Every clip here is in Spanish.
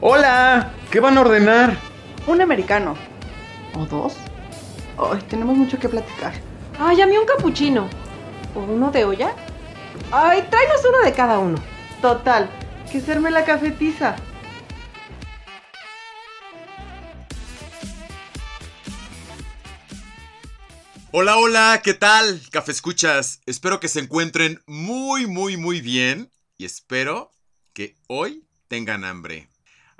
Hola, ¿qué van a ordenar? Un americano. ¿O dos? Ay, tenemos mucho que platicar. Ay, a mí un capuchino. ¿O uno de olla? Ay, tráenos uno de cada uno. Total, que serme la cafetiza. Hola, hola, ¿qué tal? Café Escuchas. Espero que se encuentren muy, muy, muy bien y espero que hoy tengan hambre.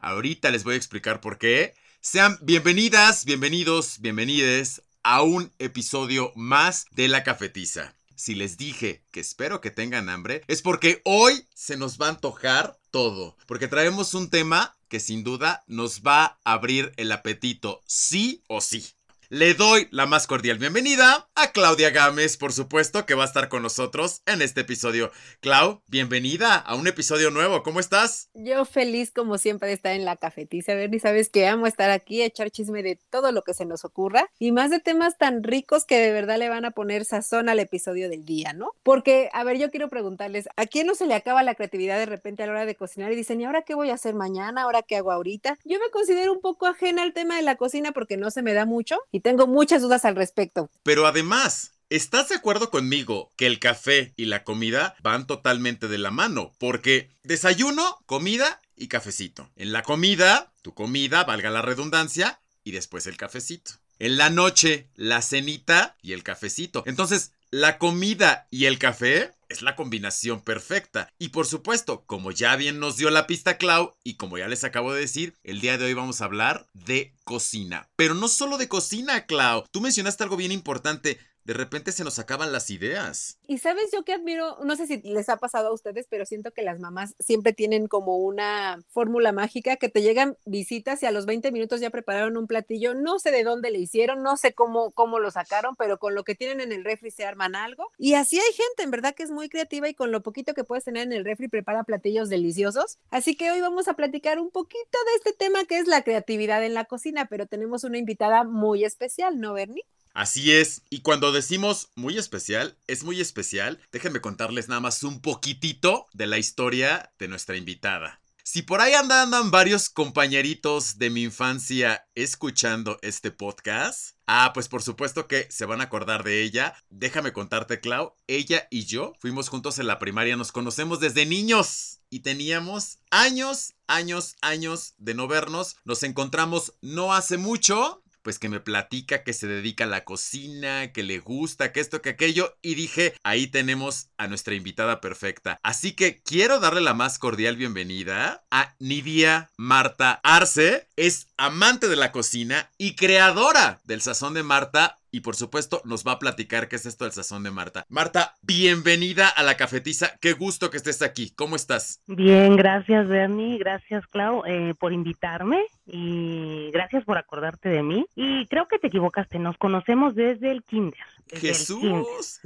Ahorita les voy a explicar por qué. Sean bienvenidas, bienvenidos, bienvenides a un episodio más de La Cafetiza. Si les dije que espero que tengan hambre, es porque hoy se nos va a antojar todo. Porque traemos un tema que sin duda nos va a abrir el apetito, sí o sí. Le doy la más cordial bienvenida a Claudia Gámez, por supuesto, que va a estar con nosotros en este episodio. Clau, bienvenida a un episodio nuevo. ¿Cómo estás? Yo feliz como siempre de estar en la cafetiza, Bernie. Sabes que amo estar aquí, echar chisme de todo lo que se nos ocurra y más de temas tan ricos que de verdad le van a poner sazón al episodio del día, ¿no? Porque, a ver, yo quiero preguntarles, ¿a quién no se le acaba la creatividad de repente a la hora de cocinar y dicen, ¿y ahora qué voy a hacer mañana? ¿Ahora qué hago ahorita? Yo me considero un poco ajena al tema de la cocina porque no se me da mucho tengo muchas dudas al respecto. Pero además, ¿Estás de acuerdo conmigo que el café y la comida van totalmente de la mano? Porque desayuno, comida y cafecito. En la comida, tu comida, valga la redundancia, y después el cafecito. En la noche, la cenita y el cafecito. Entonces, la comida y el café es la combinación perfecta. Y por supuesto, como ya bien nos dio la pista Clau y como ya les acabo de decir, el día de hoy vamos a hablar de cocina. Pero no solo de cocina, Clau. Tú mencionaste algo bien importante de repente se nos acaban las ideas. Y sabes yo que admiro, no sé si les ha pasado a ustedes, pero siento que las mamás siempre tienen como una fórmula mágica que te llegan visitas y a los 20 minutos ya prepararon un platillo, no sé de dónde le hicieron, no sé cómo, cómo lo sacaron, pero con lo que tienen en el refri se arman algo. Y así hay gente, en verdad que es muy creativa y con lo poquito que puedes tener en el refri prepara platillos deliciosos. Así que hoy vamos a platicar un poquito de este tema que es la creatividad en la cocina, pero tenemos una invitada muy especial, ¿no, Bernie? Así es, y cuando decimos muy especial, es muy especial, déjenme contarles nada más un poquitito de la historia de nuestra invitada. Si por ahí andan, varios compañeritos de mi infancia escuchando este podcast, ah, pues por supuesto que se van a acordar de ella. Déjame contarte, Clau, ella y yo fuimos juntos en la primaria, nos conocemos desde niños y teníamos años, años, años de no vernos. Nos encontramos no hace mucho, pues que me platica que se dedica a la cocina, que le gusta, que esto, que aquello, y dije, ahí tenemos a nuestra invitada perfecta. Así que quiero darle la más cordial bienvenida a Nidia Marta Arce, es amante de la cocina y creadora del Sazón de Marta y por supuesto nos va a platicar qué es esto del sazón de Marta. Marta, bienvenida a la cafetiza. Qué gusto que estés aquí. ¿Cómo estás? Bien, gracias Bernie, gracias Clau eh, por invitarme y gracias por acordarte de mí. Y creo que te equivocaste, nos conocemos desde el kinder. Jesús.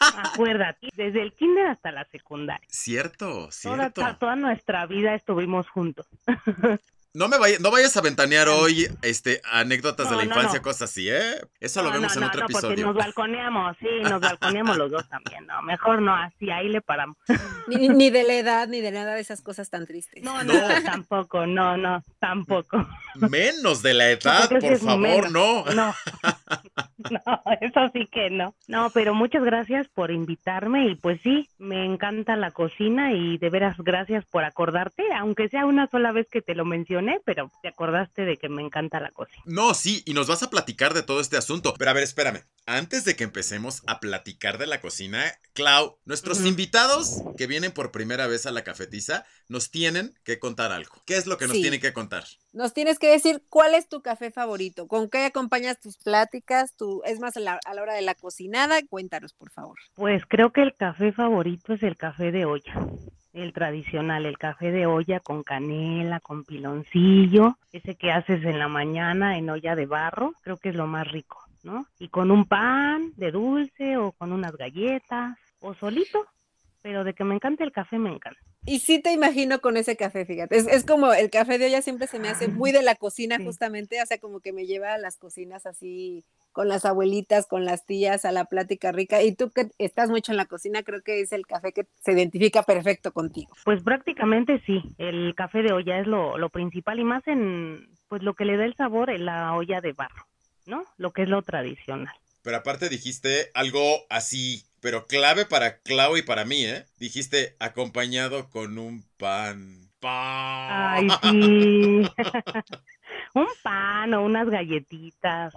Acuérdate, desde el kinder hasta la secundaria. Cierto, cierto. Toda, toda nuestra vida estuvimos juntos. No me vayas, no vayas a ventanear hoy este anécdotas de la infancia, cosas así, ¿eh? Eso lo vemos en otro episodio. nos balconeamos, sí, nos balconeamos los dos también, no, mejor no, así ahí le paramos. Ni, de la edad, ni de nada de esas cosas tan tristes. No, no, tampoco, no, no, tampoco. Menos de la edad, por favor, no. No. No, eso sí que no. No, pero muchas gracias por invitarme y pues sí, me encanta la cocina y de veras gracias por acordarte, aunque sea una sola vez que te lo mencioné, pero te acordaste de que me encanta la cocina. No, sí, y nos vas a platicar de todo este asunto. Pero a ver, espérame. Antes de que empecemos a platicar de la cocina, Clau, nuestros invitados que vienen por primera vez a la cafetiza nos tienen que contar algo. ¿Qué es lo que nos tienen que contar? Nos tienes que decir cuál es tu café favorito, con qué acompañas tus pláticas, tu, es más a la, a la hora de la cocinada, cuéntanos por favor. Pues creo que el café favorito es el café de olla el tradicional, el café de olla con canela, con piloncillo, ese que haces en la mañana en olla de barro, creo que es lo más rico. ¿no? Y con un pan de dulce o con unas galletas o solito, pero de que me encanta el café, me encanta. Y sí te imagino con ese café, fíjate. Es, es como el café de olla siempre se me hace muy de la cocina, Sí. justamente, o sea, como que me lleva a las cocinas así, con las abuelitas, con las tías, a la plática rica. Y tú que estás mucho en la cocina, creo que es el café que se identifica perfecto contigo. Pues prácticamente sí, el café de olla es lo, lo principal y más en, pues lo que le da el sabor en la olla de barro, ¿no? Lo que es lo tradicional. Pero aparte dijiste algo así, pero clave para Clau y para mí, ¿eh? Dijiste acompañado con un pan. Pan. Ay, sí. un pan o unas galletitas,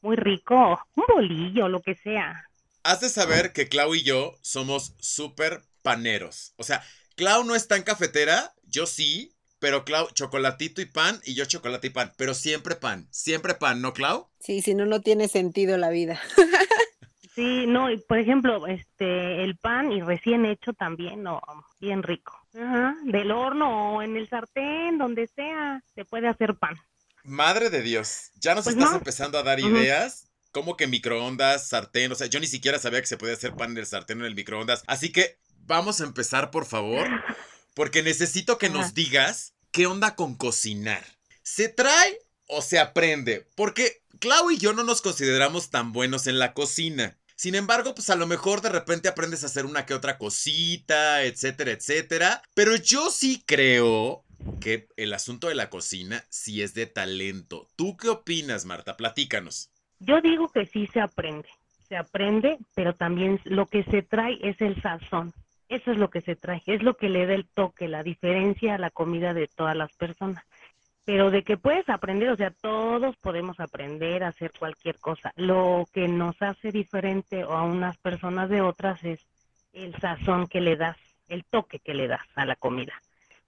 muy rico, un bolillo, lo que sea. Has de saber que Clau y yo somos súper paneros. O sea, Clau no es tan cafetera, yo sí, pero Clau, chocolatito y pan y yo chocolate y pan. Pero siempre pan, siempre pan, ¿no, Clau? Sí, si no, no tiene sentido la vida. Sí, no, y por ejemplo, este, el pan y recién hecho también, no, bien rico. Ajá, del horno o en el sartén, donde sea, se puede hacer pan. Madre de Dios, ya nos Pues estás no. empezando a dar ideas. Como que microondas, sartén, o sea, yo ni siquiera sabía que se podía hacer pan en el sartén o en el microondas. Así que vamos a empezar, por favor, porque necesito que nos digas qué onda con cocinar. ¿Se trae o se aprende? Porque Clau y yo no nos consideramos tan buenos en la cocina. Sin embargo, pues a lo mejor de repente aprendes a hacer una que otra cosita, etcétera, etcétera. Pero yo sí creo que el asunto de la cocina sí es de talento. ¿Tú qué opinas, Marta? Platícanos. Yo digo que sí se aprende, se aprende, pero también lo que se trae es el sazón. Eso es lo que se trae, es lo que le da el toque, la diferencia a la comida de todas las personas. Pero de que puedes aprender, o sea, todos podemos aprender a hacer cualquier cosa. Lo que nos hace diferente a unas personas de otras es el sazón que le das, el toque que le das a la comida.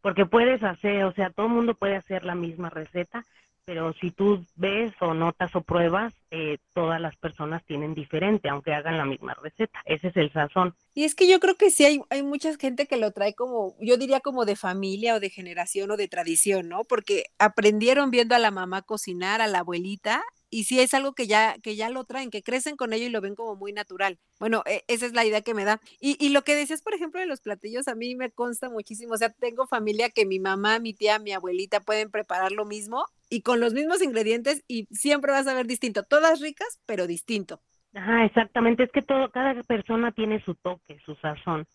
Porque puedes hacer, o sea, todo el mundo puede hacer la misma receta, pero si tú ves o notas o pruebas, eh, todas las personas tienen diferente, aunque hagan la misma receta. Ese es el sazón. Y es que yo creo que sí hay, hay mucha gente que lo trae como, yo diría como de familia o de generación o de tradición, ¿no? Porque aprendieron viendo a la mamá cocinar, a la abuelita, y sí es algo que ya, que ya lo traen, que crecen con ello y lo ven como muy natural. Bueno, e- esa es la idea que me da. Y, y lo que decías, por ejemplo, de los platillos, a mí me consta muchísimo. O sea, tengo familia que mi mamá, mi tía, mi abuelita pueden preparar lo mismo y con los mismos ingredientes y siempre vas a ver distinto. Todas ricas, pero distinto. Ajá, exactamente. Es que todo, cada persona tiene su toque, su sazón.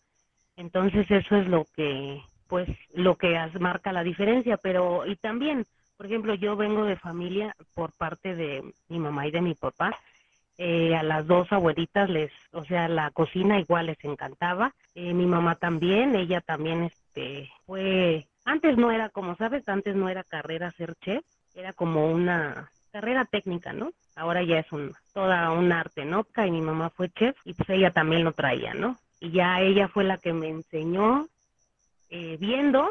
Entonces eso es lo que, pues, lo que marca la diferencia. Pero y también, por ejemplo, yo vengo de familia por parte de mi mamá y de mi papá. eh, a las dos abuelitas les, o sea, la cocina igual les encantaba. Eh, mi mamá también, ella también, este, fue, antes no era, como sabes, antes no era carrera ser chef, era como una carrera técnica, ¿no? Ahora ya es un, toda un arte, ¿no? Y mi mamá fue chef y pues ella también lo traía, ¿no? Y ya ella fue la que me enseñó eh, viendo,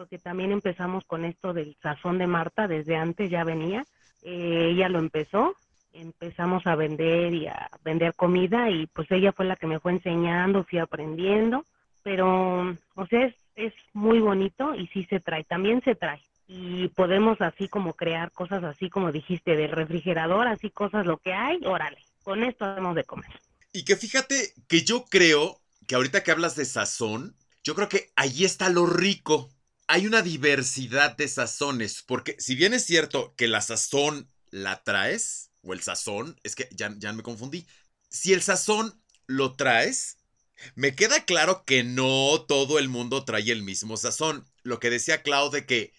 porque también empezamos con esto del sazón de Marta, desde antes ya venía, eh, ella lo empezó, empezamos a vender y a vender comida y pues ella fue la que me fue enseñando, fui aprendiendo, pero o sea, es, es muy bonito y sí se trae, también se trae. Y podemos así como crear cosas así como dijiste, del refrigerador, así cosas, lo que hay, órale, con esto hacemos de comer. Y que fíjate que yo creo que ahorita que hablas de sazón, yo creo que ahí está lo rico. Hay una diversidad de sazones, porque si bien es cierto que la sazón la traes, o el sazón, es que ya, ya me confundí. Si el sazón lo traes, me queda claro que no todo el mundo trae el mismo sazón. Lo que decía Clau de que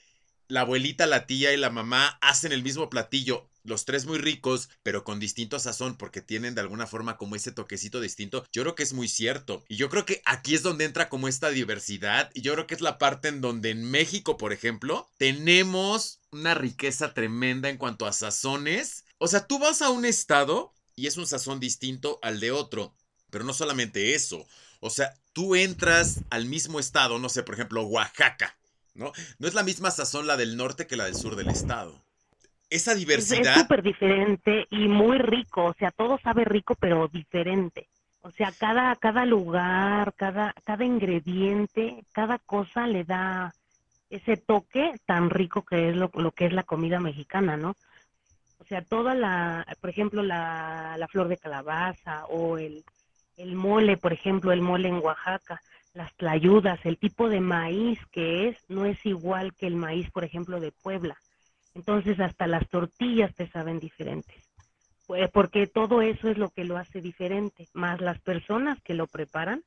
la abuelita, la tía y la mamá hacen el mismo platillo, los tres muy ricos, pero con distinto sazón, porque tienen de alguna forma como ese toquecito distinto. Yo creo que es muy cierto. Y yo creo que aquí es donde entra como esta diversidad. Y yo creo que es la parte en donde en México, por ejemplo, tenemos una riqueza tremenda en cuanto a sazones. O sea, tú vas a un estado y es un sazón distinto al de otro. Pero no solamente eso. O sea, tú entras al mismo estado, no sé, por ejemplo, Oaxaca. ¿No? No es la misma sazón la del norte que la del sur del estado. Esa Es- Es diversidad, súper diferente y muy rico, o sea, todo sabe rico, pero diferente. O sea, cada, cada lugar, cada, cada ingrediente, cada cosa le da ese toque tan rico que es lo, lo que es la comida mexicana, ¿no? O sea, toda la, por ejemplo, la, la flor de calabaza o el, el mole, por ejemplo, el mole en Oaxaca, las tlayudas, el tipo de maíz que es, no es igual que el maíz, por ejemplo, de Puebla. Entonces hasta las tortillas te saben diferentes. Pues, porque todo eso es lo que lo hace diferente, más las personas que lo preparan.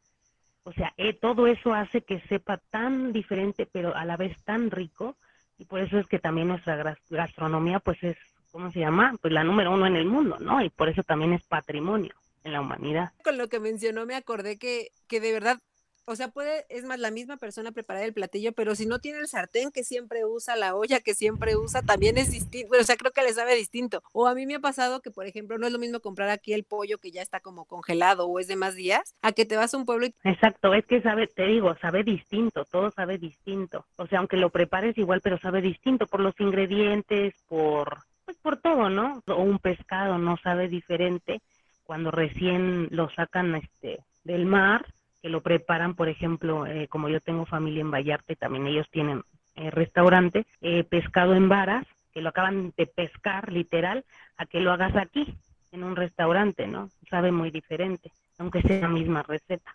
O sea, eh, todo eso hace que sepa tan diferente, pero a la vez tan rico. Y por eso es que también nuestra gastronomía, pues es, ¿cómo se llama? Pues la número uno en el mundo, ¿no? Y por eso también es patrimonio en la humanidad. Con lo que mencionó me acordé que, que de verdad o sea, puede, es más, la misma persona preparar el platillo, pero si no tiene el sartén que siempre usa, la olla que siempre usa, también es distinto. o sea, creo que le sabe distinto. O a mí me ha pasado que, por ejemplo, no es lo mismo comprar aquí el pollo que ya está como congelado o es de más días, a que te vas a un pueblo y... Exacto, es que sabe, te digo, sabe distinto, todo sabe distinto. O sea, aunque lo prepares igual, pero sabe distinto por los ingredientes, por, pues por todo, ¿no? O un pescado no sabe diferente cuando recién lo sacan este del mar que lo preparan, por ejemplo, eh, como yo tengo familia en Vallarta también ellos tienen eh, restaurante, eh, pescado en varas, que lo acaban de pescar literal, a que lo hagas aquí, en un restaurante, ¿no? Sabe muy diferente, aunque sea la misma receta.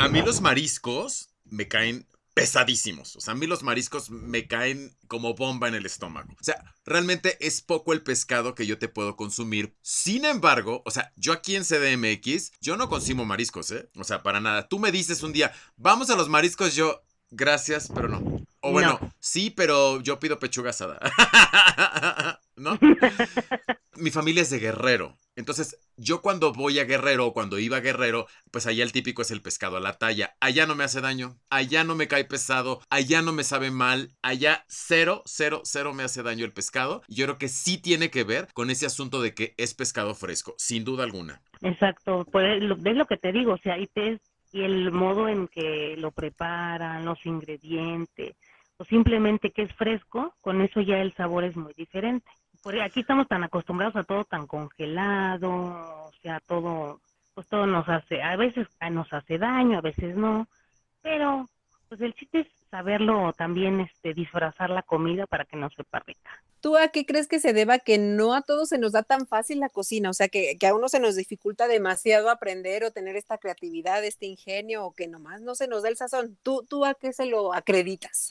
A mí los mariscos me caen pesadísimos. O sea, a mí los mariscos me caen como bomba en el estómago. O sea, realmente es poco el pescado que yo te puedo consumir. Sin embargo, o sea, yo aquí en CDMX, yo no consumo mariscos, ¿eh? O sea, para nada. Tú me dices un día, vamos a los mariscos, yo, gracias, pero no. O bueno, sí, pero yo pido pechuga asada. ¿No? Mi familia es de Guerrero. Entonces, yo cuando voy a Guerrero o cuando iba a Guerrero, pues allá el típico es el pescado a la talla. Allá no me hace daño, allá no me cae pesado, allá no me sabe mal, allá cero, cero, cero me hace daño el pescado. Yo creo que sí tiene que ver con ese asunto de que es pescado fresco, sin duda alguna. Exacto, pues es lo que te digo, o sea, y, te, y el modo en que lo preparan, los ingredientes, o simplemente que es fresco, con eso ya el sabor es muy diferente. Porque aquí estamos tan acostumbrados a todo tan congelado, o sea, todo, pues todo nos hace, a veces nos hace daño, a veces no, pero pues el chiste es saberlo también, este, disfrazar la comida para que no sepa rica. ¿Tú a qué crees que se deba que no a todos se nos da tan fácil la cocina? O sea, que, que a uno se nos dificulta demasiado aprender o tener esta creatividad, este ingenio, o que nomás no se nos da el sazón. ¿Tú, tú a qué se lo acreditas?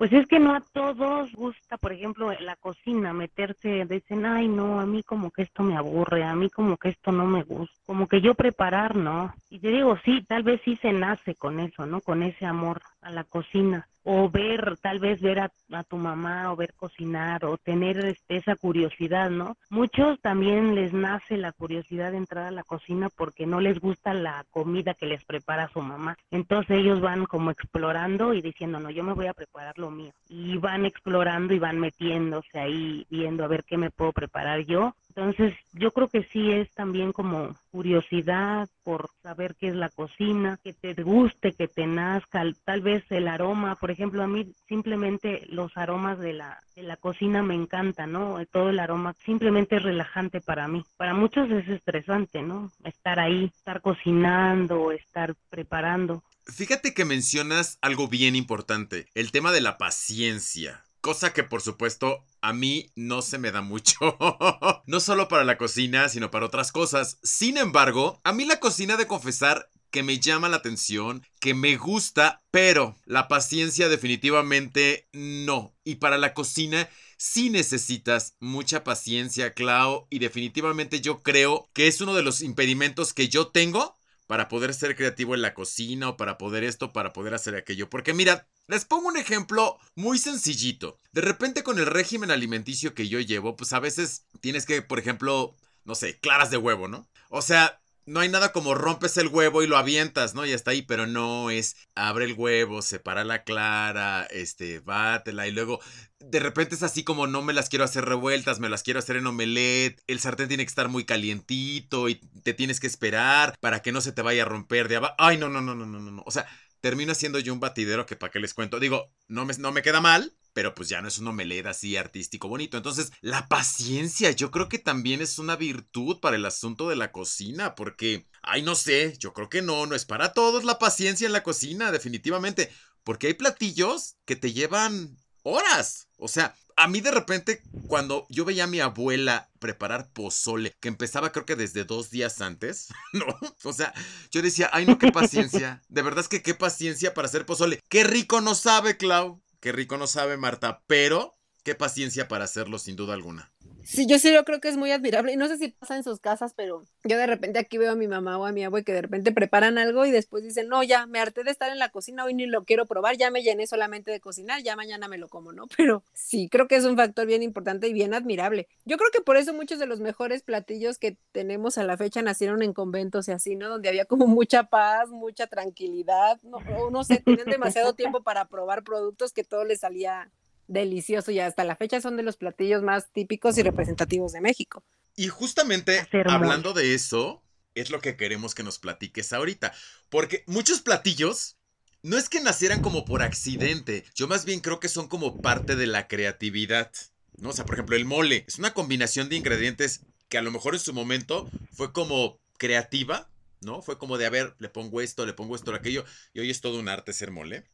Pues es que no a todos gusta, por ejemplo, la cocina, meterse, dicen, ay, no, a mí como que esto me aburre, a mí como que esto no me gusta, como que yo preparar, ¿no? Y te digo, sí, tal vez sí se nace con eso, ¿no? Con ese amor a la cocina, o ver, tal vez ver a, tu mamá o ver cocinar o tener este, esa curiosidad, ¿no? Muchos también les nace la curiosidad de entrar a la cocina porque no les gusta la comida que les prepara su mamá. Entonces ellos van como explorando y diciendo, no, yo me voy a preparar lo mío. Y van explorando y van metiéndose ahí, viendo a ver qué me puedo preparar yo entonces, yo creo que sí es también como curiosidad por saber qué es la cocina, que te guste, que te nazca, tal vez el aroma, por ejemplo, a mí simplemente los aromas de la, de la cocina me encantan, ¿no? Todo el aroma simplemente es relajante para mí. Para muchos es estresante, ¿no? Estar ahí, estar cocinando, estar preparando. Fíjate que mencionas algo bien importante, el tema de la paciencia. Cosa que por supuesto a mí no se me da mucho. no solo para la cocina, sino para otras cosas. Sin embargo, a mí la cocina de confesar que me llama la atención, que me gusta, pero la paciencia definitivamente no. Y para la cocina sí necesitas mucha paciencia, Clau, y definitivamente yo creo que es uno de los impedimentos que yo tengo para poder ser creativo en la cocina o para poder esto, para poder hacer aquello. Porque mira, les pongo un ejemplo muy sencillito. De repente con el régimen alimenticio que yo llevo, pues a veces tienes que, por ejemplo, no sé, claras de huevo, ¿no? O sea, no hay nada como rompes el huevo y lo avientas, ¿no? Y está ahí, pero no es abre el huevo, separa la clara, este, bátela y luego de repente es así como no me las quiero hacer revueltas, me las quiero hacer en omelette, el sartén tiene que estar muy calientito y te tienes que esperar para que no se te vaya a romper de abajo. Ay, no, no, no, no, no, no. O sea, termino haciendo yo un batidero que para qué les cuento. Digo, no me, no me queda mal, pero pues ya no es un omelette así artístico bonito. Entonces, la paciencia yo creo que también es una virtud para el asunto de la cocina, porque, ay, no sé, yo creo que no, no es para todos la paciencia en la cocina, definitivamente, porque hay platillos que te llevan horas. O sea, A mí de repente, cuando yo veía a mi abuela preparar pozole, que empezaba creo que desde dos días antes, ¿no? O sea, yo decía, ay no, qué paciencia. De verdad es que qué paciencia para hacer pozole. Qué rico no sabe, Clau. Qué rico no sabe, Marta. Pero qué paciencia para hacerlo, sin duda alguna. Sí, yo sí lo creo que es muy admirable. Y no sé si pasa en sus casas, pero yo de repente aquí veo a mi mamá o a mi abuelo que de repente preparan algo y después dicen, no, ya me harté de estar en la cocina, hoy ni lo quiero probar, ya me llené solamente de cocinar, ya mañana me lo como, ¿no? Pero sí, creo que es un factor bien importante y bien admirable. Yo creo que por eso muchos de los mejores platillos que tenemos a la fecha nacieron en conventos y así, ¿no? Donde había como mucha paz, mucha tranquilidad, no, no sé, tenían demasiado tiempo para probar productos que todo les salía delicioso y hasta la fecha son de los platillos más típicos y representativos de México. Y justamente hablando de eso, es lo que queremos que nos platiques ahorita, porque muchos platillos no es que nacieran como por accidente, yo más bien creo que son como parte de la creatividad. ¿no? O sea, por ejemplo, el mole es una combinación de ingredientes que a lo mejor en su momento fue como creativa, ¿no? Fue como de, a ver, le pongo esto, le pongo esto, aquello, y hoy es todo un arte ser mole.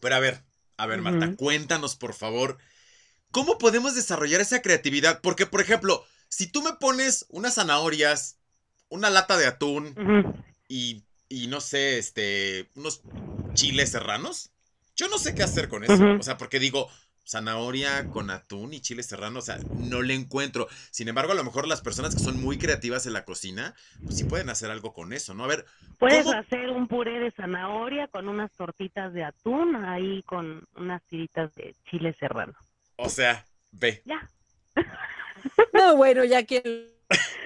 Pero a ver, a ver, Marta, cuéntanos, por favor, ¿cómo podemos desarrollar esa creatividad? Porque, por ejemplo, si tú me pones unas zanahorias, una lata de atún y, y, no sé, este, unos chiles serranos, yo no sé qué hacer con eso. O sea, porque digo, zanahoria con atún y chile serrano, o sea, no le encuentro. Sin embargo, a lo mejor las personas que son muy creativas en la cocina, pues sí pueden hacer algo con eso, ¿no? A ver. Puedes hacer un puré de zanahoria con unas tortitas de atún, ahí con unas tiritas de chile serrano. O sea, ve. Ya. no, bueno, ya quien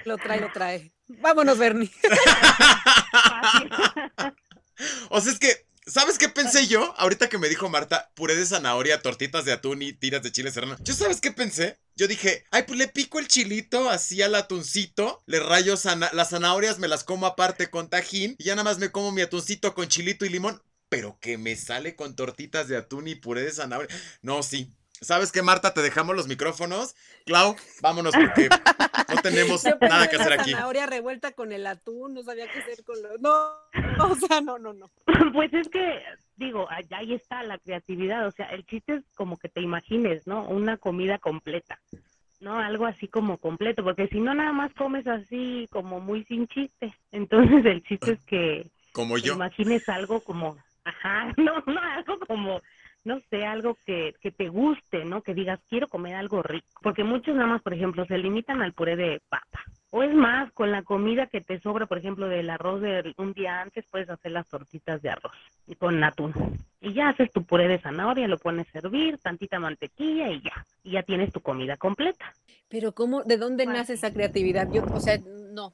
lo trae, lo trae. Vámonos, Bernie. o sea, es que ¿Sabes qué pensé yo? Ahorita que me dijo Marta, puré de zanahoria, tortitas de atún y tiras de chile serrano. ¿Yo sabes qué pensé? Yo dije, ay, pues le pico el chilito así al atuncito, le rayo las zanahorias, me las como aparte con tajín y ya nada más me como mi atuncito con chilito y limón. Pero que me sale con tortitas de atún y puré de zanahoria. No, sí, ¿Sabes qué, Marta? Te dejamos los micrófonos. Clau, vámonos porque no tenemos nada que hacer aquí. zanahoria revuelta con el atún, no sabía qué hacer con los... No, o sea, no, no, no. Pues es que, digo, ahí está la creatividad. O sea, el chiste es como que te imagines, ¿no? Una comida completa. ¿no? Algo así como completo, porque si no nada más comes así como muy sin chiste. Entonces el chiste es que como yo. imagines algo como, ajá, no, no, algo como no sé, algo que, que te guste, ¿no? Que digas, quiero comer algo rico. Porque muchos nada más, por ejemplo, se limitan al puré de papa. O es más, con la comida que te sobra, por ejemplo, del arroz de un día antes, puedes hacer las tortitas de arroz y con atún. Y ya haces tu puré de zanahoria, lo pones a servir, tantita mantequilla y ya. Y ya tienes tu comida completa. Pero ¿cómo, de dónde nace esa creatividad? Yo, o sea, no.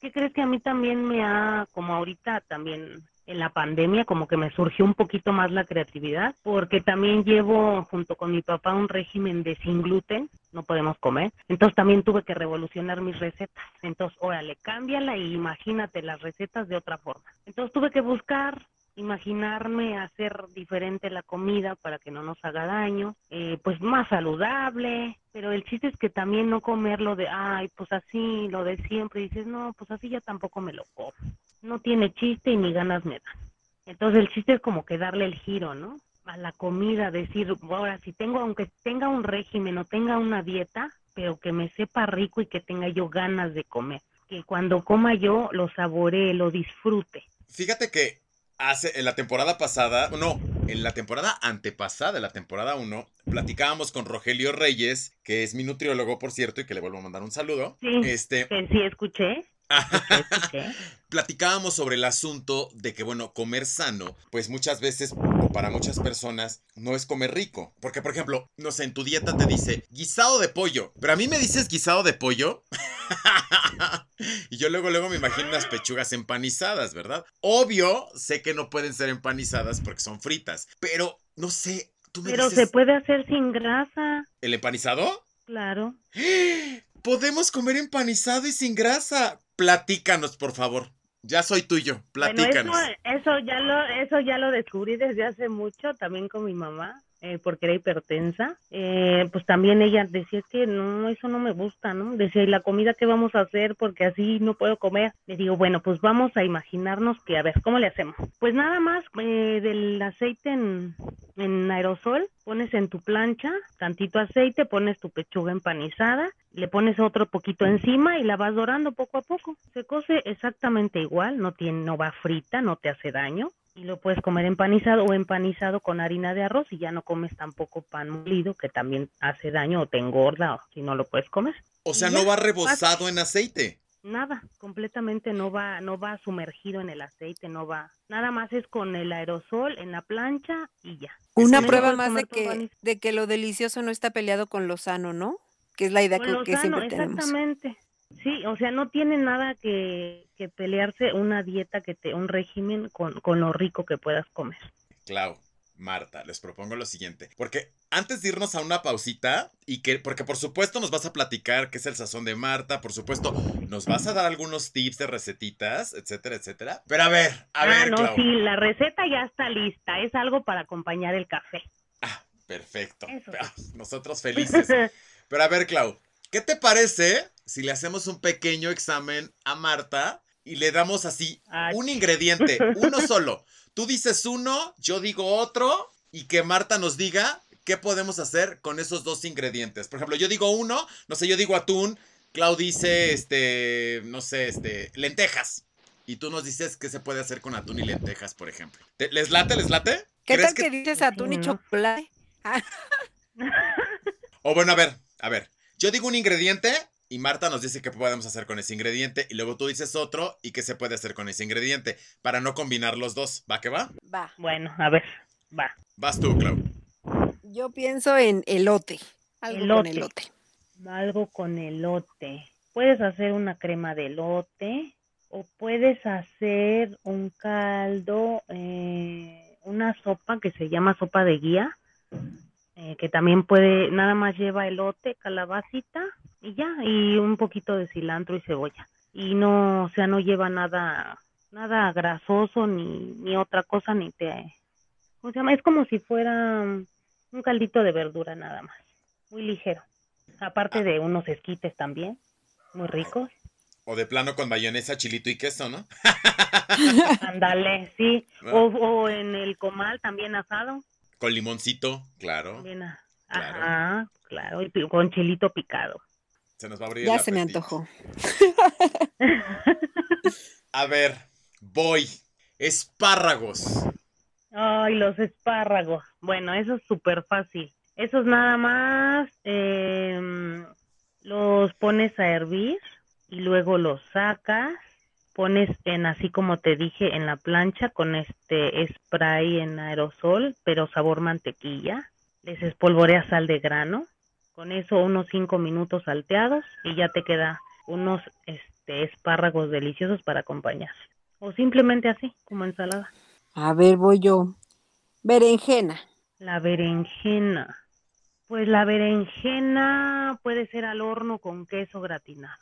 ¿Qué crees que a mí también me ha, como ahorita también en la pandemia como que me surgió un poquito más la creatividad, porque también llevo junto con mi papá un régimen de sin gluten, no podemos comer, entonces también tuve que revolucionar mis recetas. Entonces, órale, cámbiala y imagínate las recetas de otra forma. Entonces tuve que buscar imaginarme hacer diferente la comida para que no nos haga daño, eh, pues más saludable, pero el chiste es que también no comerlo de, ay, pues así, lo de siempre, y dices, no, pues así ya tampoco me lo como no tiene chiste y ni ganas me da. Entonces el chiste es como que darle el giro, ¿no? A la comida, decir, ahora si tengo, aunque tenga un régimen o tenga una dieta, pero que me sepa rico y que tenga yo ganas de comer. Que cuando coma yo lo saboree, lo disfrute. Fíjate que hace, en la temporada pasada, no, en la temporada antepasada, la temporada 1, platicábamos con Rogelio Reyes, que es mi nutriólogo, por cierto, y que le vuelvo a mandar un saludo. Sí, este, sí, escuché. Platicábamos sobre el asunto de que, bueno, comer sano, pues muchas veces, o para muchas personas, no es comer rico. Porque, por ejemplo, no sé, en tu dieta te dice guisado de pollo, pero a mí me dices guisado de pollo. y yo luego, luego me imagino unas pechugas empanizadas, ¿verdad? Obvio, sé que no pueden ser empanizadas porque son fritas, pero no sé. Tú me pero se puede hacer sin grasa. ¿El empanizado? Claro. Podemos comer empanizado y sin grasa. Platícanos, por favor. Ya soy tuyo, platícanos. eso, ya lo, eso ya lo descubrí desde hace mucho, también con mi mamá, eh, porque era hipertensa. Eh, pues también ella decía que no, eso no me gusta, ¿no? Decía, ¿y la comida qué vamos a hacer? Porque así no puedo comer. Le digo, bueno, pues vamos a imaginarnos que, a ver, ¿cómo le hacemos? Pues nada más eh, del aceite en en aerosol, pones en tu plancha tantito aceite, pones tu pechuga empanizada, le pones otro poquito encima y la vas dorando poco a poco. Se cose exactamente igual, no tiene, no va frita, no te hace daño y lo puedes comer empanizado o empanizado con harina de arroz y ya no comes tampoco pan molido que también hace daño o te engorda o si no lo puedes comer. O sea, no va rebozado en aceite. Nada, completamente no va, no va sumergido en el aceite, no va. Nada más es con el aerosol en la plancha y ya. Una prueba más de que, de que lo delicioso no está peleado con lo sano, ¿no? Que es la idea Con que, lo que sano, siempre tenemos. exactamente. Sí, o sea, no tiene nada que, que pelearse una dieta que te, un régimen con, con lo rico que puedas comer. Clau, Marta, les propongo lo siguiente. Porque antes de irnos a una pausita, y que, porque por supuesto nos vas a platicar qué es el sazón de Marta, por supuesto nos vas a dar algunos tips de recetitas, etcétera, etcétera. Pero a ver, a ah, ver, no, Clau. sí, la receta ya está lista. Es algo para acompañar el café. Ah, perfecto. Eso. Ah, Nosotros felices. Pero a ver, Clau, ¿qué te parece si le hacemos un pequeño examen a Marta y le damos así un ingrediente, uno solo? Tú dices uno, yo digo otro y que Marta nos diga qué podemos hacer con esos dos ingredientes. Por ejemplo, yo digo uno, no sé, yo digo atún, Clau dice, este, no sé, este, lentejas. Y tú nos dices qué se puede hacer con atún y lentejas, por ejemplo. ¿Te- ¿Les late, les late? ¿Qué ¿Crees tal que, dices atún y ¿no? chocolate? O bueno, a ver, a ver. Yo digo un ingrediente y Marta nos dice qué podemos hacer con ese ingrediente. Y luego tú dices otro y qué se puede hacer con ese ingrediente. Para no combinar los dos. ¿Va que va? Va. Bueno, a ver, va. Vas tú, Clau. Yo pienso en elote. Algo con Elote. elote. Algo con elote. Puedes hacer una crema de elote o puedes hacer un caldo, eh, una sopa que se llama sopa de guía, eh, que también puede, nada más lleva elote, calabacita y ya, y un poquito de cilantro y cebolla. Y no, o sea, no lleva nada, nada grasoso ni, ni otra cosa, ni te, ¿cómo se llama? Es como si fuera un caldito de verdura nada más, muy ligero. Aparte de unos esquites también, muy ricos. O de plano con mayonesa, chilito y queso, ¿no? Ándale, sí. O, o en el comal también asado. Con limoncito, claro. También a- Claro. Ajá, claro. Y con chilito picado. Se nos va a abrir Ya el se me antojó. A ver, voy. Espárragos. Ay, los espárragos. Bueno, eso es súper fácil. Esos nada más em, los pones a hervir y luego los sacas. Pones en, así como te dije, en la plancha con este spray en aerosol, pero sabor mantequilla. Les espolvoreas sal de grano. Con eso unos cinco minutos salteados y ya te queda unos este, espárragos deliciosos para acompañar. O simplemente así, como ensalada. A ver, voy yo. Berenjena. La berenjena. Pues la berenjena puede ser al horno con queso gratinado.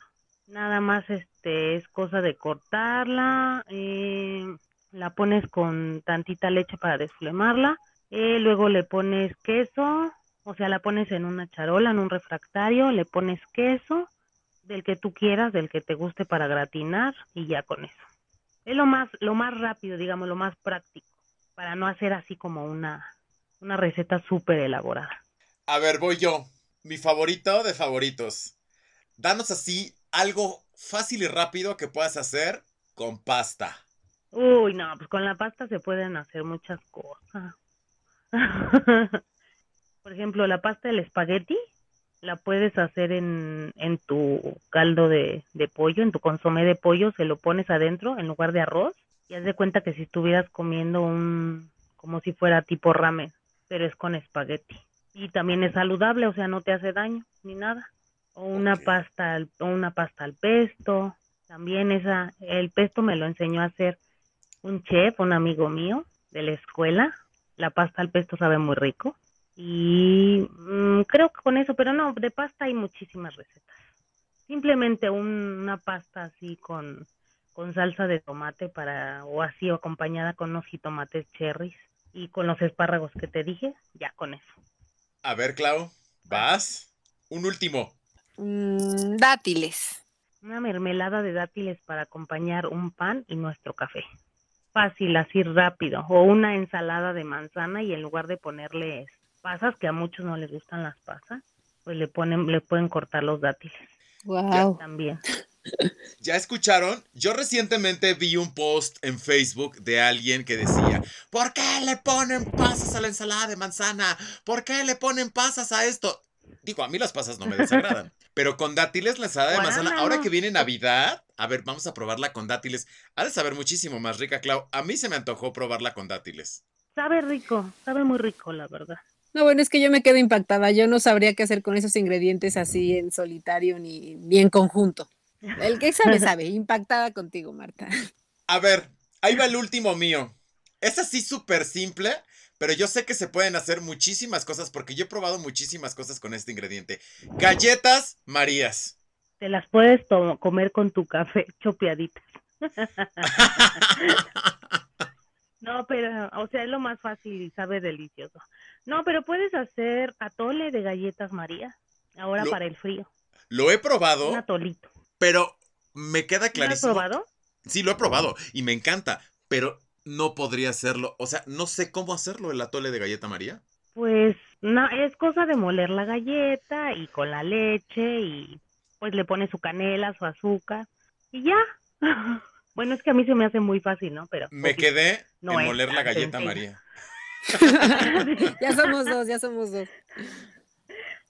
Nada más este es cosa de cortarla, eh, la pones con tantita leche para desflemarla, eh, luego le pones queso, o sea, la pones en una charola, en un refractario, le pones queso del que tú quieras, del que te guste para gratinar y ya con eso. Es lo más, lo más rápido, digamos, lo más práctico, para no hacer así como una, una receta súper elaborada. A ver, voy yo. Mi favorito de favoritos. Danos así algo fácil y rápido que puedas hacer con pasta. Uy, no, pues con la pasta se pueden hacer muchas cosas. Por ejemplo, la pasta del espagueti la puedes hacer en, en tu caldo de, de pollo, en tu consomé de pollo, se lo pones adentro en lugar de arroz y haz de cuenta que si estuvieras comiendo un, como si fuera tipo ramen, pero es con espagueti. Y también es saludable, o sea, no te hace daño ni nada. O una pasta, al, o una pasta al pesto, también esa, el pesto me lo enseñó a hacer un chef, un amigo mío de la escuela. La pasta al pesto sabe muy rico. Y mm, creo que con eso, pero no, de pasta hay muchísimas recetas. Simplemente un- una pasta así con, con salsa de tomate para, o así o acompañada con unos jitomates cherries y con los espárragos que te dije, ya con eso. A ver, Clau, vas. Un último. Mm, dátiles. Una mermelada de dátiles para acompañar un pan y nuestro café. fácil, así rápido. O una ensalada de manzana y en lugar de ponerle pasas, que a muchos no les gustan las pasas, pues le ponen, le pueden cortar los dátiles. Wow. También. ¿Ya escucharon? Yo recientemente vi un post en Facebook de alguien que decía, ¿por qué le ponen pasas a la ensalada de manzana? ¿Por qué le ponen pasas a esto? Digo, a mí las pasas no me desagradan. Pero con dátiles la ensalada de manzana, ahora que viene Navidad, a ver, vamos a probarla con dátiles. Ha de saber muchísimo más rica, Clau. A mí se me antojó probarla con dátiles. Sabe rico, sabe muy rico, la verdad. No, bueno, es que yo me quedo impactada. Yo no sabría qué hacer con esos ingredientes así en solitario ni, ni en conjunto. El que sabe, sabe. Impactada contigo, Marta. A ver, ahí va el último mío. Es así súper simple, pero yo sé que se pueden hacer muchísimas cosas porque yo he probado muchísimas cosas con este ingrediente. Galletas Marías. Te las puedes comer con tu café chopeaditas. no, pero, o sea, es lo más fácil y sabe delicioso. No, pero puedes hacer atole de galletas María, ahora para el frío. Lo he probado. Un atolito. Pero me queda clarísimo. ¿Lo has probado? Sí, lo he probado y me encanta, pero no podría hacerlo. O sea, no sé cómo hacerlo el atole de galleta María. Pues no, es cosa de moler la galleta y con la leche y pues le pone su canela, su azúcar y ya. Bueno, es que a mí se me hace muy fácil, ¿no? Pero me quedé en moler la galleta María. ya somos dos, ya somos dos.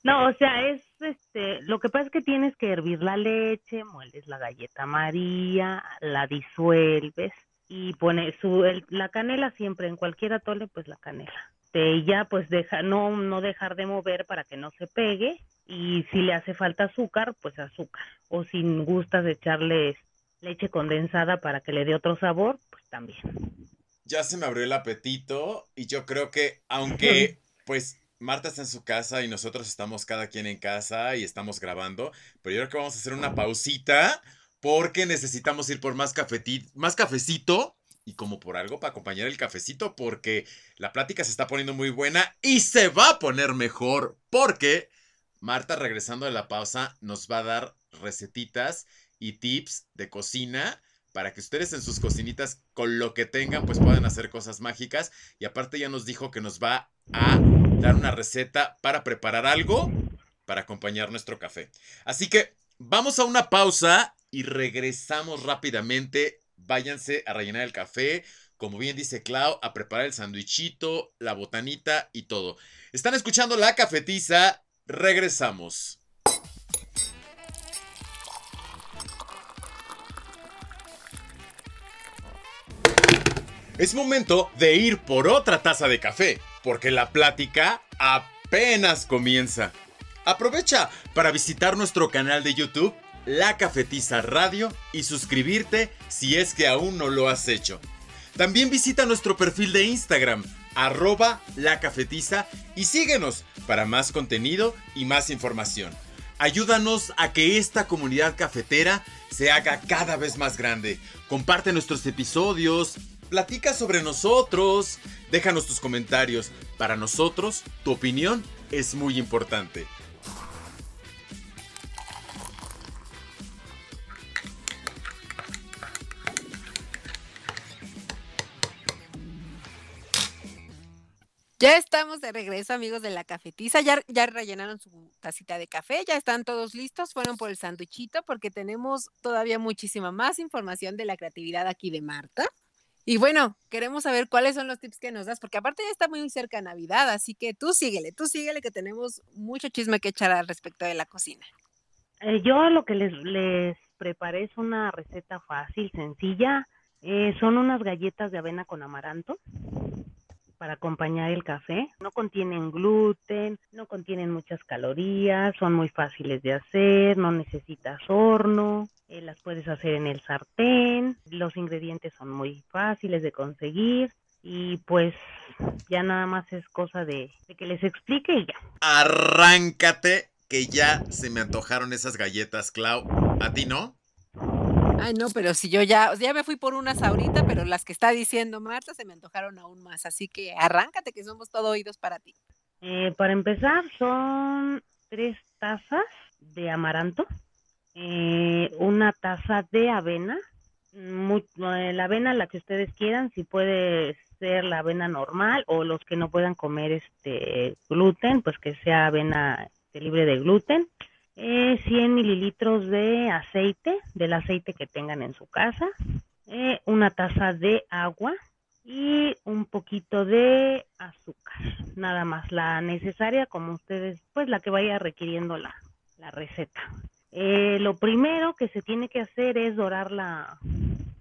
No, o sea, es este, lo que pasa es que tienes que hervir la leche, mueles la galleta María, la disuelves y pones su, la canela siempre, en cualquier atole, pues la canela. Y ya pues deja, no, no dejar de mover para que no se pegue y si le hace falta azúcar, pues azúcar. O si gustas echarle leche condensada para que le dé otro sabor, pues también. Ya se me abrió el apetito y yo creo que aunque pues Marta está en su casa y nosotros estamos cada quien en casa y estamos grabando, pero yo creo que vamos a hacer una pausita porque necesitamos ir por más, más cafecito y como por algo para acompañar el cafecito porque la plática se está poniendo muy buena y se va a poner mejor porque Marta regresando de la pausa nos va a dar recetitas y tips de cocina para que ustedes en sus cocinitas con lo que tengan pues puedan hacer cosas mágicas y aparte ya nos dijo que nos va a dar una receta para preparar algo para acompañar nuestro café. Así que vamos a una pausa y regresamos rápidamente. Váyanse a rellenar el café, como bien dice Clau, a preparar el sandwichito, la botanita y todo. Están escuchando la cafetiza, regresamos. Es momento de ir por otra taza de café, porque la plática apenas comienza. Aprovecha para visitar nuestro canal de YouTube, La Cafetiza Radio, y suscribirte si es que aún no lo has hecho. También visita nuestro perfil de Instagram, arroba La Cafetiza, y síguenos para más contenido y más información. Ayúdanos a que esta comunidad cafetera se haga cada vez más grande. Comparte nuestros episodios, platica sobre nosotros, déjanos tus comentarios. Para nosotros, tu opinión es muy importante. Ya estamos de regreso, amigos de la cafetiza. Ya, ya rellenaron su tacita de café, ya están todos listos. Fueron por el sanduichito porque tenemos todavía muchísima más información de la creatividad aquí de Marta. Y bueno, queremos saber cuáles son los tips que nos das, porque aparte ya está muy cerca Navidad, así que tú síguele, tú síguele que tenemos mucho chisme que echar al respecto de la cocina. Eh, yo lo que les, les preparé es una receta fácil, sencilla. Eh, son unas galletas de avena con amaranto para acompañar el café. No contienen gluten, no contienen muchas calorías, son muy fáciles de hacer, no necesitas horno, eh, las puedes hacer en el sartén, los ingredientes son muy fáciles de conseguir y pues ya nada más es cosa de, de que les explique y ya. Arráncate que ya se me antojaron esas galletas, Clau. ¿A ti no? Ay, no, pero si yo ya, ya me fui por unas ahorita, pero las que está diciendo Marta se me antojaron aún más. Así que arráncate, que somos todo oídos para ti. Eh, para empezar, son tres tazas de amaranto, eh, una taza de avena, eh, la avena la que ustedes quieran, si puede ser la avena normal o los que no puedan comer este gluten, pues que sea avena este, libre de gluten. Eh, 100 mililitros de aceite, del aceite que tengan en su casa, eh, una taza de agua y un poquito de azúcar, nada más, la necesaria como ustedes, pues la que vaya requiriendo la, receta. Eh, lo primero que se tiene que hacer es dorar la,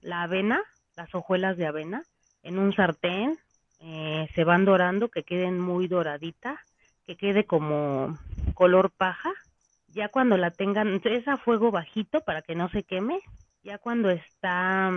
la avena, las hojuelas de avena, en un sartén. Eh, se van dorando, que queden muy doraditas, que quede como color paja. Ya cuando la tengan, es a fuego bajito para que no se queme. Ya cuando está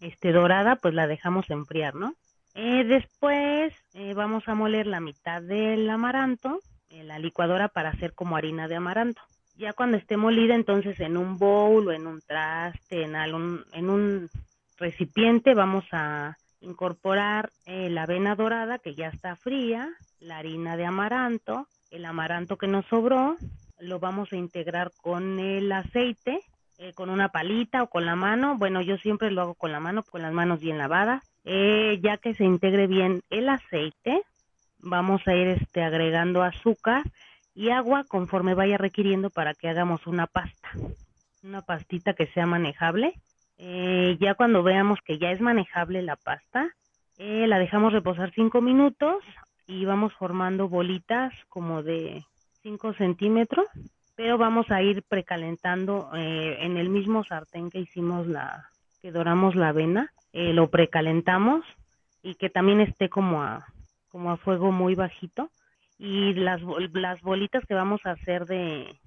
este, dorada, pues la dejamos enfriar, ¿no? Eh, después vamos a moler la mitad del amaranto en la licuadora para hacer como harina de amaranto ya cuando esté molida, entonces en un bowl o en un traste, en, algún, en un recipiente, vamos a incorporar eh, la avena dorada que ya está fría, la harina de amaranto, el amaranto que nos sobró, lo vamos a integrar con el aceite, eh, con una palita o con la mano. Bueno, yo siempre lo hago con la mano, con las manos bien lavadas. Eh, ya que se integre bien el aceite, vamos a ir este, agregando azúcar y agua conforme vaya requiriendo para que hagamos una pasta, una pastita que sea manejable. Eh, ya cuando veamos que ya es manejable la pasta, eh, la dejamos reposar 5 minutos y vamos formando bolitas como de 5 centímetros, pero vamos a ir precalentando eh, en el mismo sartén que hicimos la, que doramos la avena, lo precalentamos y que también esté como a, como a fuego muy bajito. Y las, las bolitas que vamos a hacer de,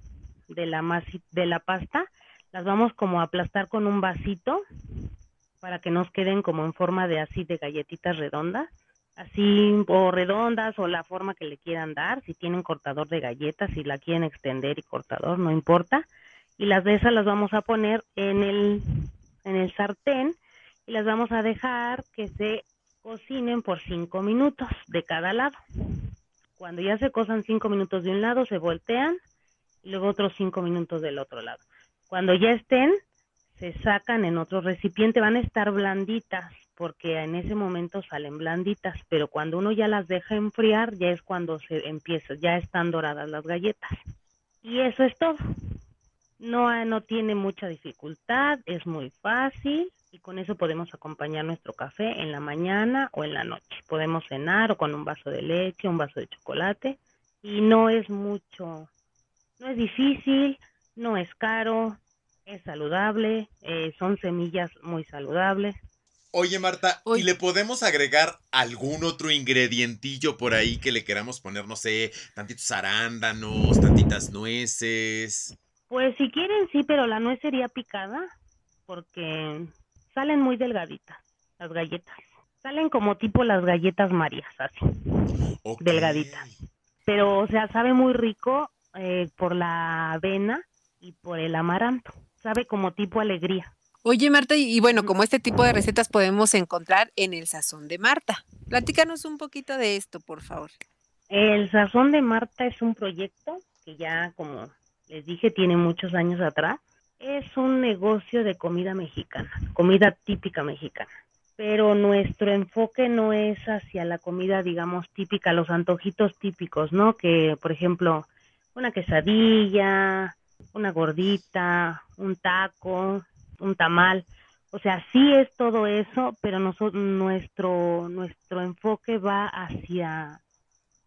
de, la de la pasta, las vamos como a aplastar con un vasito para que nos queden como en forma de así de galletitas redondas, así o redondas o la forma que le quieran dar, si tienen cortador de galletas, si la quieren extender y cortador, no importa. Y las de esas las vamos a poner en el, en el sartén y las vamos a dejar que se cocinen por cinco minutos de cada lado. Cuando ya se cosan cinco minutos de un lado, se voltean y luego otros cinco minutos del otro lado. Cuando ya estén, se sacan en otro recipiente, van a estar blanditas porque en ese momento salen blanditas, pero cuando uno ya las deja enfriar, ya es cuando se empieza, ya están doradas las galletas. Y eso es todo. No, no tiene mucha dificultad, es muy fácil y con eso podemos acompañar nuestro café en la mañana o en la noche. Podemos cenar o con un vaso de leche, un vaso de chocolate y no es mucho, no es difícil, no es caro, es saludable, eh, son semillas muy saludables. Oye Marta, ¿y le podemos agregar algún otro ingredientillo por ahí que le queramos poner, no sé, tantitos arándanos, tantitas nueces? Pues si quieren sí, pero la nuez sería picada porque salen muy delgaditas las galletas. Salen como tipo las galletas Marías, así, delgaditas. Pero, o sea, sabe muy rico eh, por la avena y por el amaranto. Sabe como tipo alegría. Oye, Marta, y, bueno, como este tipo de recetas podemos encontrar en el Sazón de Marta. Platícanos un poquito de esto, por favor. El Sazón de Marta es un proyecto que ya, como les dije, tiene muchos años atrás es un negocio de comida mexicana, comida típica mexicana. Pero nuestro enfoque no es hacia la comida, digamos, típica, los antojitos típicos, ¿no? Que, por ejemplo, una quesadilla, una gordita, un taco, un tamal. O sea, sí es todo eso, pero nosotros, nuestro, nuestro enfoque va hacia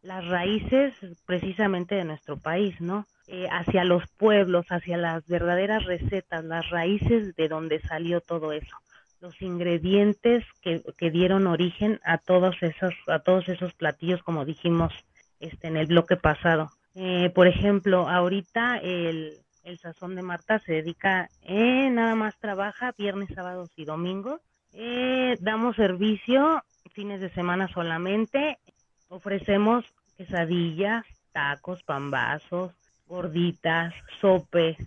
las raíces precisamente de nuestro país, ¿no? Eh, hacia los pueblos, hacia las verdaderas recetas, las raíces de donde salió todo eso, los ingredientes que, que dieron origen a todos esos, a todos esos platillos, como dijimos este, en el bloque pasado. Eh, por ejemplo, ahorita el, el sazón de Marta se dedica, eh, nada más trabaja viernes, sábados y domingos. Eh, damos servicio fines de semana solamente. Ofrecemos quesadillas, tacos, pambazos, gorditas, sope,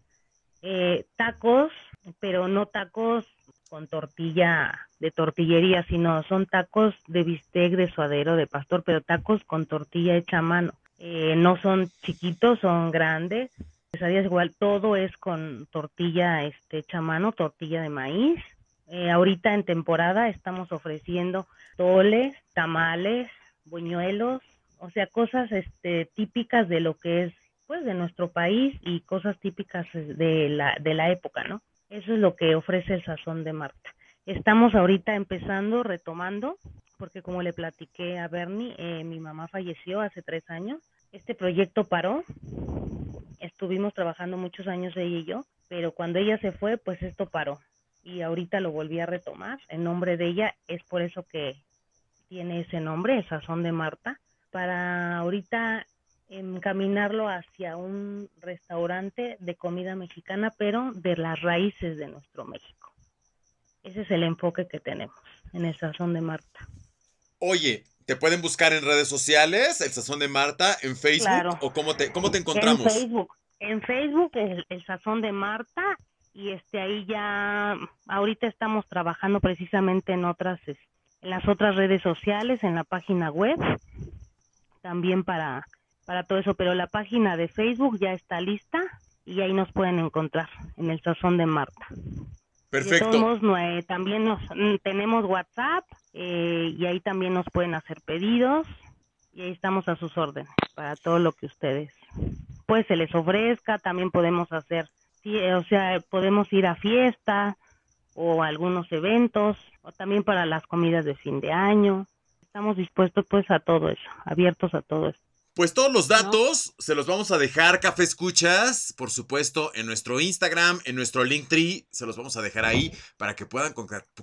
eh, tacos, pero no tacos con tortilla de tortillería, sino son tacos de bistec, de suadero, de pastor, pero tacos con tortilla hecha a mano. Eh, no son chiquitos, son grandes, Quesadillas igual, todo es con tortilla este, hecha a mano, tortilla de maíz. Eh, ahorita en temporada estamos ofreciendo toles, tamales, buñuelos, o sea, cosas este, típicas de lo que es pues de nuestro país y cosas típicas de la, de la época, ¿no? Eso es lo que ofrece el sazón de Marta. Estamos ahorita empezando, retomando, porque como le platiqué a Bernie, eh, mi mamá falleció hace tres años. Este proyecto paró, estuvimos trabajando muchos años ella y yo, pero cuando ella se fue, pues esto paró. Y ahorita lo volví a retomar en nombre de ella, es por eso que tiene ese nombre, sazón de Marta, para ahorita encaminarlo hacia un restaurante de comida mexicana, pero de las raíces de nuestro México. Ese es el enfoque que tenemos en el Sazón de Marta. Oye, ¿te pueden buscar en redes sociales, el Sazón de Marta, en Facebook? ¿O cómo te, cómo te encontramos? En Facebook, en Facebook el, el Sazón de Marta y este ahí ya ahorita estamos trabajando precisamente en otras en las otras redes sociales, en la página web también para para todo eso, pero la página de Facebook ya está lista y ahí nos pueden encontrar en el Sazón de Marta. Perfecto. también nos, mm, tenemos WhatsApp eh, y ahí también nos pueden hacer pedidos y ahí estamos a sus órdenes para todo lo que ustedes pues se les ofrezca. También podemos hacer, o sea, podemos ir a fiesta o algunos eventos o también para las comidas de fin de año. Estamos dispuestos pues a todo eso, abiertos a todo eso. Pues todos los datos se los vamos a dejar, Café Escuchas, por supuesto, en nuestro Instagram, en nuestro Linktree, se los vamos a dejar ahí para que puedan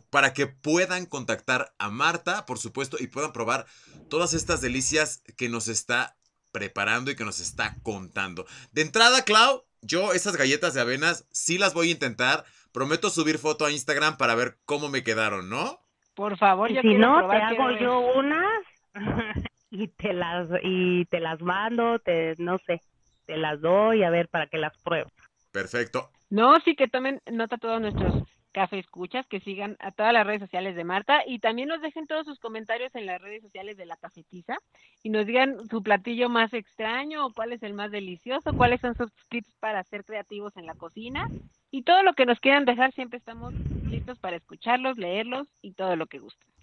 para que puedan contactar a Marta, por supuesto, y puedan probar todas estas delicias que nos está preparando y que nos está contando. De entrada, Clau, yo esas galletas de avenas sí las voy a intentar. Prometo subir foto a Instagram para ver cómo me quedaron, ¿no? Por favor, yo si no, te hago yo unas. y te las y te las mando, te no sé, te las doy a ver para que las pruebes. Perfecto. No, sí que tomen nota todos nuestros café escuchas, que sigan a todas las redes sociales de Marta y también nos dejen todos sus comentarios en las redes sociales de la cafetiza y nos digan su platillo más extraño o cuál es el más delicioso, cuáles son sus tips para ser creativos en la cocina y todo lo que nos quieran dejar, siempre estamos listos para escucharlos, leerlos y todo lo que gusten.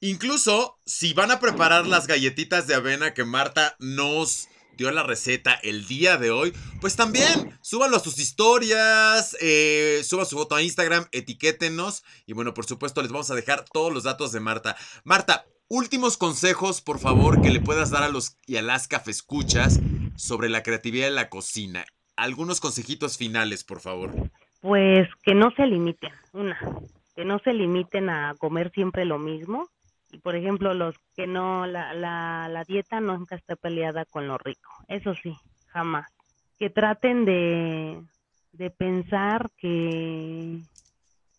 Incluso si van a preparar las galletitas de avena que Marta nos dio la receta el día de hoy, pues también súbanlo a sus historias, eh, suban su foto a Instagram, etiquétenos y bueno, por supuesto les vamos a dejar todos los datos de Marta. Marta, últimos consejos, por favor, que le puedas dar a los y a las cafescuchas sobre la creatividad de la cocina. Algunos consejitos finales, por favor. Pues que no se limiten, una, que no se limiten a comer siempre lo mismo, por ejemplo los que no la, la, la dieta nunca está peleada con lo rico. Eso sí jamás. Que traten de de pensar que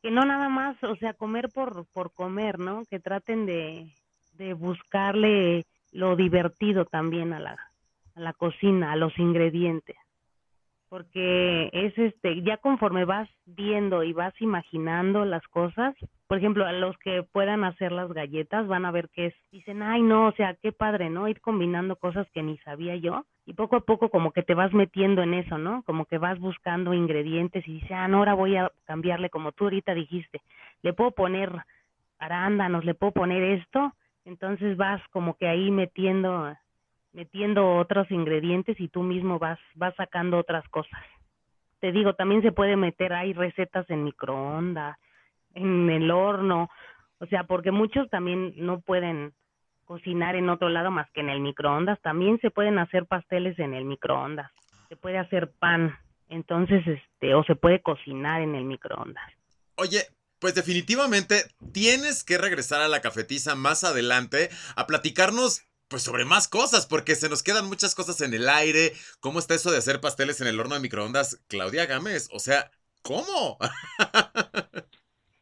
que no nada más o sea comer por por comer no que traten de de buscarle lo divertido también a la a la cocina a los ingredientes porque es este ya conforme vas viendo y vas imaginando las cosas por ejemplo, a los que puedan hacer las galletas van a ver que es, dicen, ay no, o sea, qué padre, ¿no? Ir combinando cosas que ni sabía yo y poco a poco como que te vas metiendo en eso, ¿no? Como que vas buscando ingredientes y dices, ah, no, ahora voy a cambiarle como tú ahorita dijiste, le puedo poner arándanos, le puedo poner esto, entonces vas como que ahí metiendo metiendo otros ingredientes y tú mismo vas vas sacando otras cosas. Te digo, también se puede meter hay recetas en microondas, en el horno, o sea, porque muchos también no pueden cocinar en otro lado más que en el microondas, también se pueden hacer pasteles en el microondas, se puede hacer pan, entonces, este, o se puede cocinar en el microondas. Oye, pues definitivamente tienes que regresar a la cafetiza más adelante a platicarnos pues sobre más cosas, porque se nos quedan muchas cosas en el aire. ¿Cómo está eso de hacer pasteles en el horno de microondas? Claudia Gámez, o sea, ¿cómo?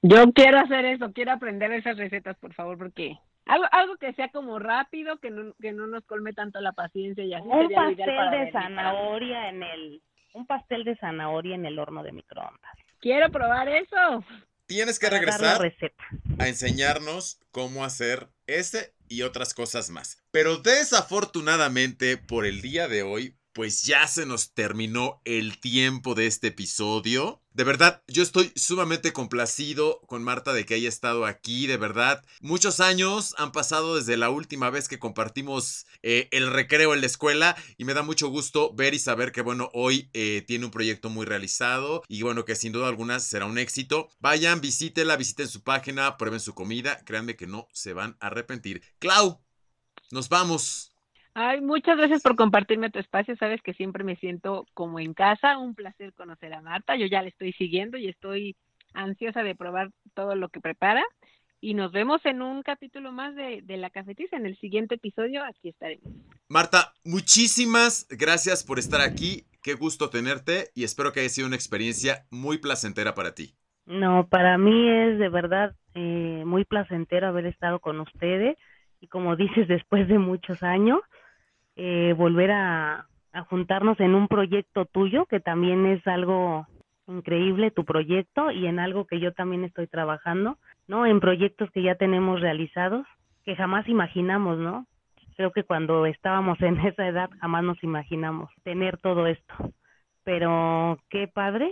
Yo quiero hacer eso, quiero aprender esas recetas, por favor, porque algo, algo que sea como rápido, que no, que no nos colme tanto la paciencia y así. Un pastel de zanahoria en el, un pastel de zanahoria en el horno de microondas. Quiero probar eso. Tienes que regresar a enseñarnos cómo hacer ese y otras cosas más. Pero desafortunadamente por el día de hoy, pues ya se nos terminó el tiempo de este episodio. De verdad, yo estoy sumamente complacido con Marta de que haya estado aquí, de verdad. Muchos años han pasado desde la última vez que compartimos eh, el recreo en la escuela y me da mucho gusto ver y saber que, bueno, hoy eh, tiene un proyecto muy realizado y, bueno, que sin duda alguna será un éxito. Vayan, visítela, visiten su página, prueben su comida, créanme que no se van a arrepentir. Clau, nos vamos. Ay, muchas gracias por compartirme tu espacio. Sabes que siempre me siento como en casa. Un placer conocer a Marta. Yo ya le estoy siguiendo y estoy ansiosa de probar todo lo que prepara. Y nos vemos en un capítulo más de, de La Cafetiza. En el siguiente episodio, aquí estaremos. Marta, muchísimas gracias por estar aquí. Qué gusto tenerte y espero que haya sido una experiencia muy placentera para ti. No, para mí es de verdad eh, muy placentero haber estado con ustedes y como dices, después de muchos años, eh, volver a, a juntarnos en un proyecto tuyo, que también es algo increíble tu proyecto y en algo que yo también estoy trabajando, ¿no? En proyectos que ya tenemos realizados, que jamás imaginamos, ¿no? Creo que cuando estábamos en esa edad jamás nos imaginamos tener todo esto. Pero qué padre,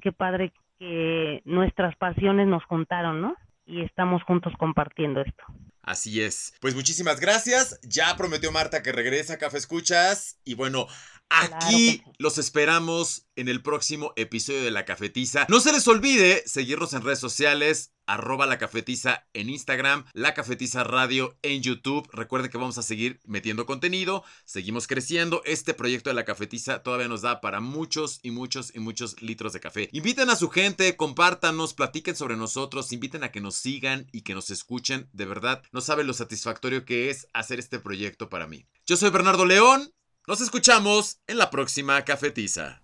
qué padre que nuestras pasiones nos juntaron, ¿no? Y estamos juntos compartiendo esto. Así es. Pues muchísimas gracias. Ya prometió Marta que regresa Café Escuchas. Y bueno, aquí Claro que sí. los esperamos en el próximo episodio de La Cafetiza. No se les olvide seguirnos en redes sociales. Arroba la cafetiza en Instagram, la cafetiza radio en YouTube. Recuerden que vamos a seguir metiendo contenido, seguimos creciendo. Este proyecto de la cafetiza todavía nos da para muchos y muchos y muchos litros de café. Inviten a su gente, compártanos, platiquen sobre nosotros, inviten a que nos sigan y que nos escuchen. De verdad, no saben lo satisfactorio que es hacer este proyecto para mí. Yo soy Bernardo León. Nos escuchamos en la próxima cafetiza.